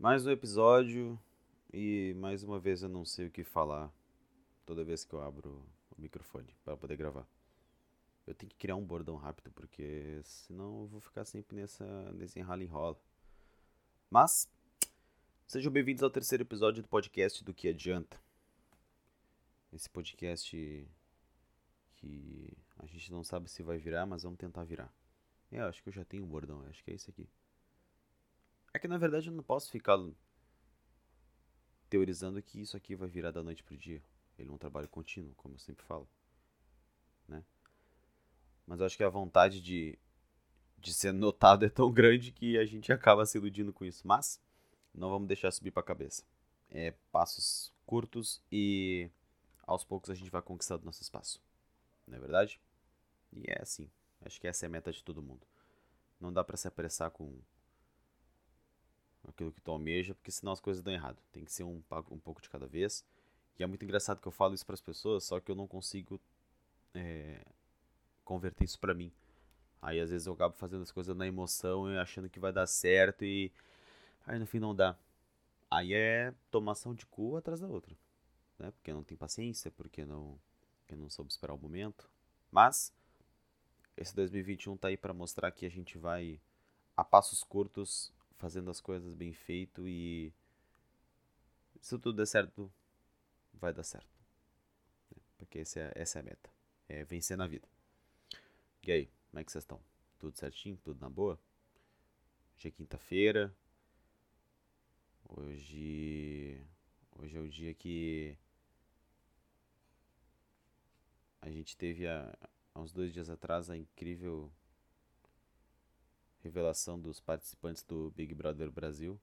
Mais um episódio e mais uma vez eu não sei o que falar toda vez que eu abro o microfone para poder gravar. Eu tenho que criar um bordão rápido porque senão eu vou ficar sempre nessa nesse enrala enrola. Mas sejam bem-vindos ao terceiro episódio do podcast do que adianta. Esse podcast que a gente não sabe se vai virar, mas vamos tentar virar. É, eu acho que eu já tenho um bordão, acho que é esse aqui. Que na verdade eu não posso ficar teorizando que isso aqui vai virar da noite pro dia. Ele é um trabalho contínuo, como eu sempre falo. Né? Mas eu acho que a vontade de, de ser notado é tão grande que a gente acaba se iludindo com isso. Mas não vamos deixar subir para a cabeça. É passos curtos e aos poucos a gente vai conquistando nosso espaço. Não é verdade? E é assim. Acho que essa é a meta de todo mundo. Não dá para se apressar com aquilo que tu almeja, porque senão as coisas dão errado. Tem que ser um, um pouco de cada vez. E é muito engraçado que eu falo isso para as pessoas, só que eu não consigo é, converter isso para mim. Aí às vezes eu acabo fazendo as coisas na emoção e achando que vai dar certo e aí no fim não dá. Aí é tomação de cu atrás da outra, né? Porque não tem paciência, porque não, porque não soube esperar o momento. Mas esse 2021 tá aí para mostrar que a gente vai a passos curtos, fazendo as coisas bem feito e se tudo der certo, vai dar certo. Porque essa é, essa é a meta. É vencer na vida. E aí, como é que vocês estão? Tudo certinho? Tudo na boa? Hoje é quinta-feira. Hoje. Hoje é o dia que. A gente teve a, há uns dois dias atrás a incrível revelação dos participantes do Big Brother Brasil.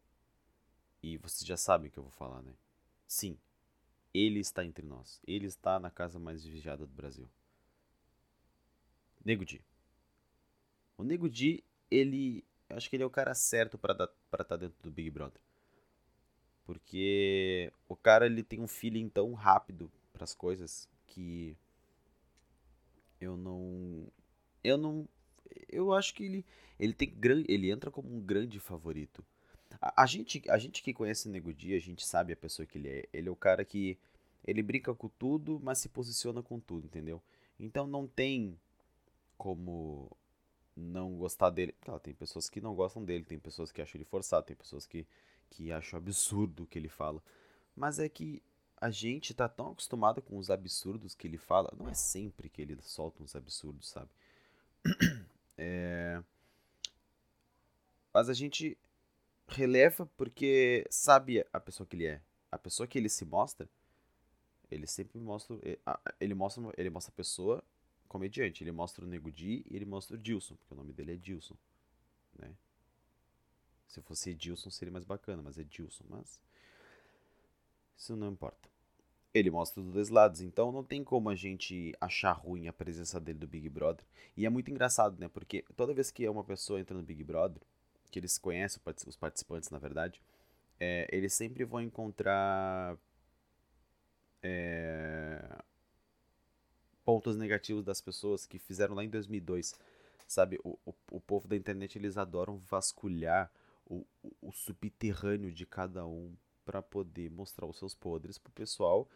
E vocês já sabem o que eu vou falar, né? Sim, ele está entre nós. Ele está na casa mais vigiada do Brasil. Nego Di. O Nego Di, ele. Eu acho que ele é o cara certo para estar tá dentro do Big Brother. Porque o cara ele tem um feeling tão rápido para as coisas que eu não. Eu não. Eu acho que ele. Ele tem Ele entra como um grande favorito. A, a, gente, a gente que conhece o Nego Di, a gente sabe a pessoa que ele é. Ele é o cara que. Ele brinca com tudo, mas se posiciona com tudo, entendeu? Então não tem como não gostar dele. Claro, tem pessoas que não gostam dele, tem pessoas que acham ele forçado, tem pessoas que, que acham absurdo o que ele fala. Mas é que a gente tá tão acostumado com os absurdos que ele fala. Não é sempre que ele solta uns absurdos, sabe? É... Mas a gente releva porque sabe a pessoa que ele é. A pessoa que ele se mostra, ele sempre mostra. Ele mostra, ele mostra a pessoa comediante. Ele mostra o Nego Di e ele mostra o Dilson, porque o nome dele é Dilson. Né? Se fosse Dilson seria mais bacana, mas é Dilson. Mas isso não importa. Ele mostra dos dois lados, então não tem como a gente achar ruim a presença dele do Big Brother. E é muito engraçado, né? Porque toda vez que uma pessoa entra no Big Brother, que eles conhecem os participantes, na verdade, é, eles sempre vão encontrar é, pontos negativos das pessoas que fizeram lá em 2002. Sabe, o, o, o povo da internet eles adoram vasculhar o, o, o subterrâneo de cada um para poder mostrar os seus podres pro pessoal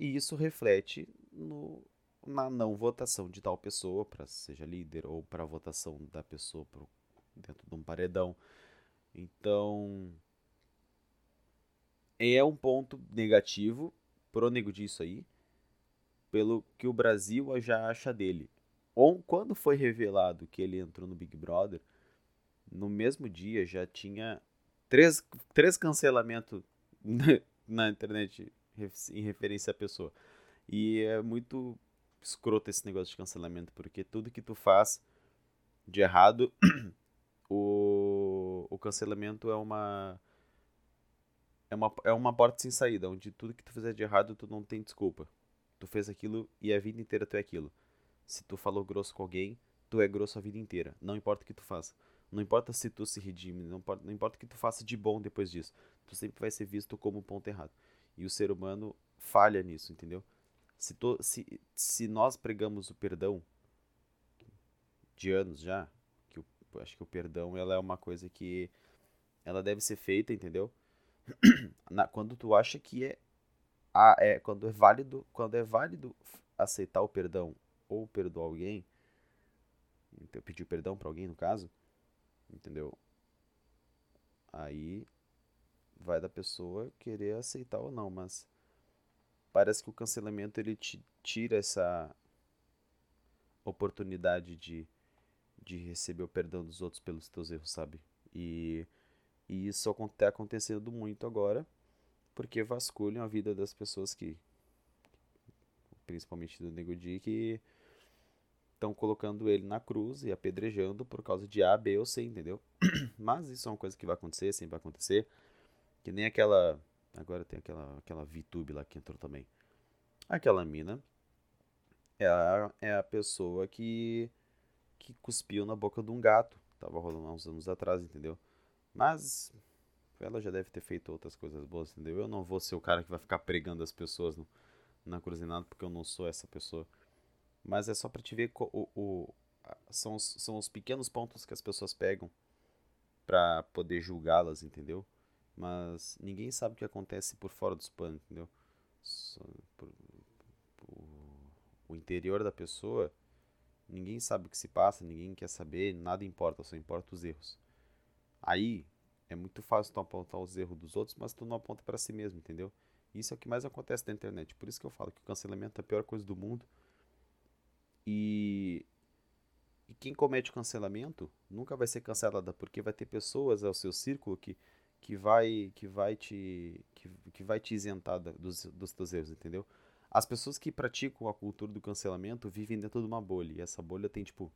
e isso reflete no, na não votação de tal pessoa para seja líder ou para votação da pessoa pro, dentro de um paredão. Então é um ponto negativo pro disso aí, pelo que o Brasil já acha dele. Ou quando foi revelado que ele entrou no Big Brother, no mesmo dia já tinha três, três cancelamentos na internet em referência à pessoa. E é muito escroto esse negócio de cancelamento, porque tudo que tu faz de errado, o, o cancelamento é uma, é uma é uma porta sem saída, onde tudo que tu fizer de errado, tu não tem desculpa. Tu fez aquilo e a vida inteira tu é aquilo. Se tu falou grosso com alguém, tu é grosso a vida inteira. Não importa o que tu faça. Não importa se tu se redime, não importa, não importa o que tu faça de bom depois disso. Tu sempre vai ser visto como um ponto errado. E o ser humano falha nisso, entendeu? Se, to, se, se nós pregamos o perdão de anos já, que acho que o perdão ela é uma coisa que ela deve ser feita, entendeu? Na, quando tu acha que é, a, é quando é válido, quando é válido aceitar o perdão ou perdoar alguém, então, pedir perdão para alguém no caso, entendeu? Aí vai da pessoa querer aceitar ou não, mas parece que o cancelamento ele te tira essa oportunidade de, de receber o perdão dos outros pelos teus erros, sabe? E, e isso está acontecendo muito agora, porque vasculham a vida das pessoas que, principalmente do Nego Di, que estão colocando ele na cruz e apedrejando por causa de A, B ou C, entendeu? Mas isso é uma coisa que vai acontecer, sempre vai acontecer. Que nem aquela. Agora tem aquela, aquela VTube lá que entrou também. Aquela mina é a, é a pessoa que, que cuspiu na boca de um gato. Tava rolando há uns anos atrás, entendeu? Mas ela já deve ter feito outras coisas boas, entendeu? Eu não vou ser o cara que vai ficar pregando as pessoas no, na cruzinada, porque eu não sou essa pessoa. Mas é só pra te ver o, o, são, os, são os pequenos pontos que as pessoas pegam para poder julgá-las, entendeu? Mas ninguém sabe o que acontece por fora dos panos, entendeu? Por, por, o interior da pessoa, ninguém sabe o que se passa, ninguém quer saber, nada importa, só importa os erros. Aí é muito fácil tu apontar os erros dos outros, mas tu não aponta para si mesmo, entendeu? Isso é o que mais acontece na internet. Por isso que eu falo que o cancelamento é a pior coisa do mundo. E, e quem comete o cancelamento nunca vai ser cancelada, porque vai ter pessoas ao seu círculo que, que vai que vai te que, que vai te isentar dos, dos teus erros, entendeu? As pessoas que praticam a cultura do cancelamento vivem dentro de uma bolha, e essa bolha tem tipo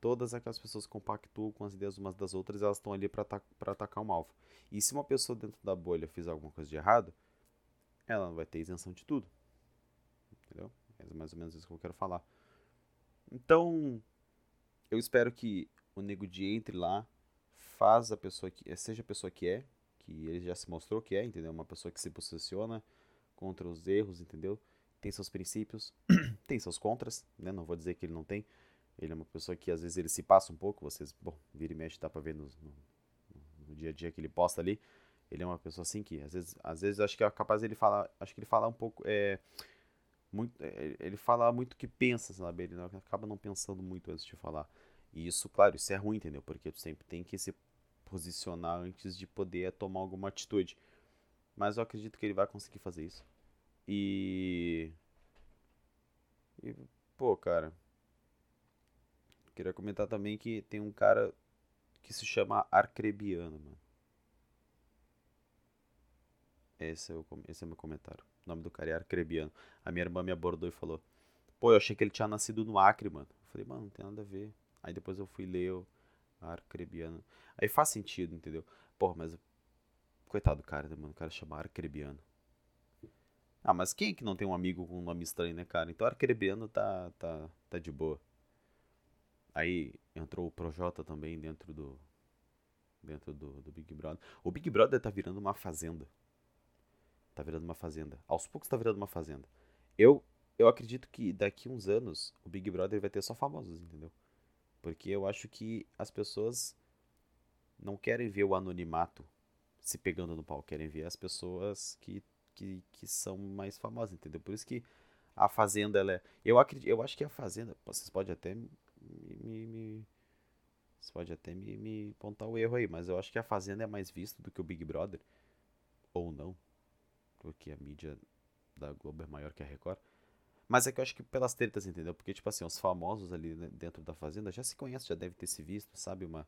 todas aquelas pessoas compactuam com as ideias umas das outras, elas estão ali para atacar um alvo. E se uma pessoa dentro da bolha fizer alguma coisa de errado, ela não vai ter isenção de tudo. Entendeu? É mais ou menos isso que eu quero falar. Então, eu espero que o Nego de entre lá, faz a pessoa que seja a pessoa que é, que ele já se mostrou que é, entendeu? Uma pessoa que se posiciona contra os erros, entendeu? Tem seus princípios, tem seus contras, né? Não vou dizer que ele não tem. Ele é uma pessoa que às vezes ele se passa um pouco, vocês, bom, vira e mexe, dá pra ver no, no, no dia a dia que ele posta ali. Ele é uma pessoa assim que, às vezes, às vezes acho que é capaz ele falar, acho que ele fala um pouco, é, muito, é, ele fala muito o que pensa, sabe? Ele acaba não pensando muito antes de falar. E isso, claro, isso é ruim, entendeu? Porque tu sempre tem que se posicionar antes de poder tomar alguma atitude. Mas eu acredito que ele vai conseguir fazer isso. E. E, pô, cara. Queria comentar também que tem um cara que se chama Arcrebiano, mano. Esse é o, esse é meu comentário. Nome do cara é Arcrebiano. A minha irmã me abordou e falou: Pô, eu achei que ele tinha nascido no Acre, mano. Eu falei, mano, não tem nada a ver. Aí depois eu fui ler o Arcrebiano. Aí faz sentido, entendeu? Porra, mas. Coitado do cara, né, mano? O cara chama Arcrebiano. Ah, mas quem é que não tem um amigo com um nome estranho, né, cara? Então Arcrebiano tá, tá, tá de boa. Aí entrou o Projota também dentro do. Dentro do, do Big Brother. O Big Brother tá virando uma fazenda. Tá virando uma fazenda. Aos poucos tá virando uma fazenda. Eu, eu acredito que daqui uns anos o Big Brother vai ter só famosos, entendeu? Porque eu acho que as pessoas não querem ver o anonimato se pegando no pau, querem ver as pessoas que, que, que são mais famosas, entendeu? Por isso que a Fazenda, ela é. Eu, acredito, eu acho que a Fazenda. Vocês podem até me. me, me você pode até me, me apontar o erro aí, mas eu acho que a Fazenda é mais vista do que o Big Brother. Ou não porque a mídia da Globo é maior que a Record. Mas é que eu acho que pelas tretas, entendeu? Porque, tipo assim, os famosos ali dentro da fazenda já se conhecem, já deve ter se visto, sabe? Uma,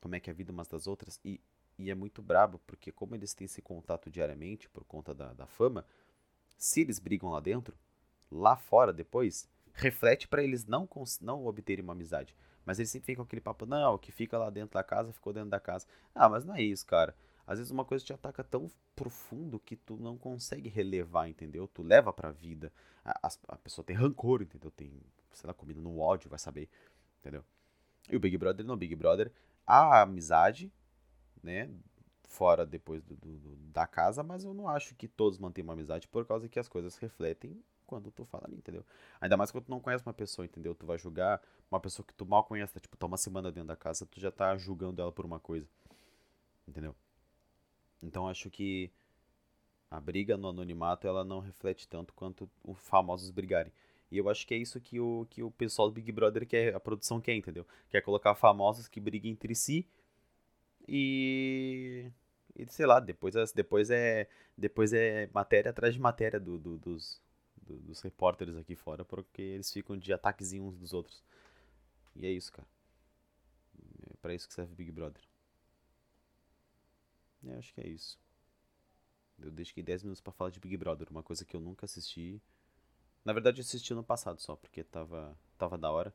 como é que é a vida umas das outras. E, e é muito brabo, porque como eles têm esse contato diariamente, por conta da, da fama, se eles brigam lá dentro, lá fora depois, reflete para eles não, não obterem uma amizade. Mas eles sempre ficam com aquele papo, não, que fica lá dentro da casa, ficou dentro da casa. Ah, mas não é isso, cara. Às vezes uma coisa te ataca tão profundo que tu não consegue relevar, entendeu? Tu leva pra vida. A, a, a pessoa tem rancor, entendeu? Tem, sei lá, comida no ódio, vai saber, entendeu? E o Big Brother não, Big Brother, a amizade, né? Fora depois do, do, da casa, mas eu não acho que todos mantêm uma amizade por causa que as coisas refletem quando tu fala ali, entendeu? Ainda mais quando tu não conhece uma pessoa, entendeu? Tu vai julgar uma pessoa que tu mal conhece, tá, tipo, tá uma semana dentro da casa, tu já tá julgando ela por uma coisa, entendeu? Então acho que a briga no anonimato ela não reflete tanto quanto os famosos brigarem. E eu acho que é isso que o, que o pessoal do Big Brother quer, a produção quer, entendeu? Quer colocar famosos que briguem entre si e. E sei lá, depois, depois é. Depois é matéria atrás de matéria do, do dos, do, dos repórteres aqui fora, porque eles ficam de ataquezinho uns dos outros. E é isso, cara. É pra isso que serve o Big Brother. É, acho que é isso. Eu deixei 10 minutos para falar de Big Brother, uma coisa que eu nunca assisti. Na verdade, eu assisti no passado só, porque tava, tava da hora.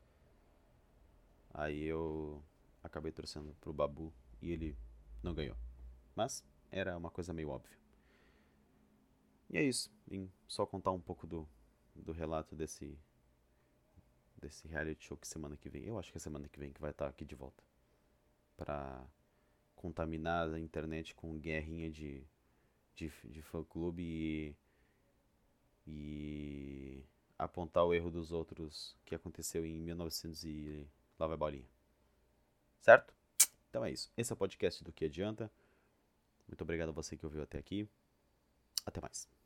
Aí eu acabei torcendo pro Babu e ele não ganhou. Mas era uma coisa meio óbvia. E é isso. Vim só contar um pouco do, do relato desse desse reality show que semana que vem. Eu acho que é semana que vem que vai estar aqui de volta. Pra contaminar a internet com guerrinha de de, de fã-clube e, e apontar o erro dos outros que aconteceu em 1900 e lá vai bolinha. Certo? Então é isso. Esse é o podcast do Que Adianta. Muito obrigado a você que ouviu até aqui. Até mais.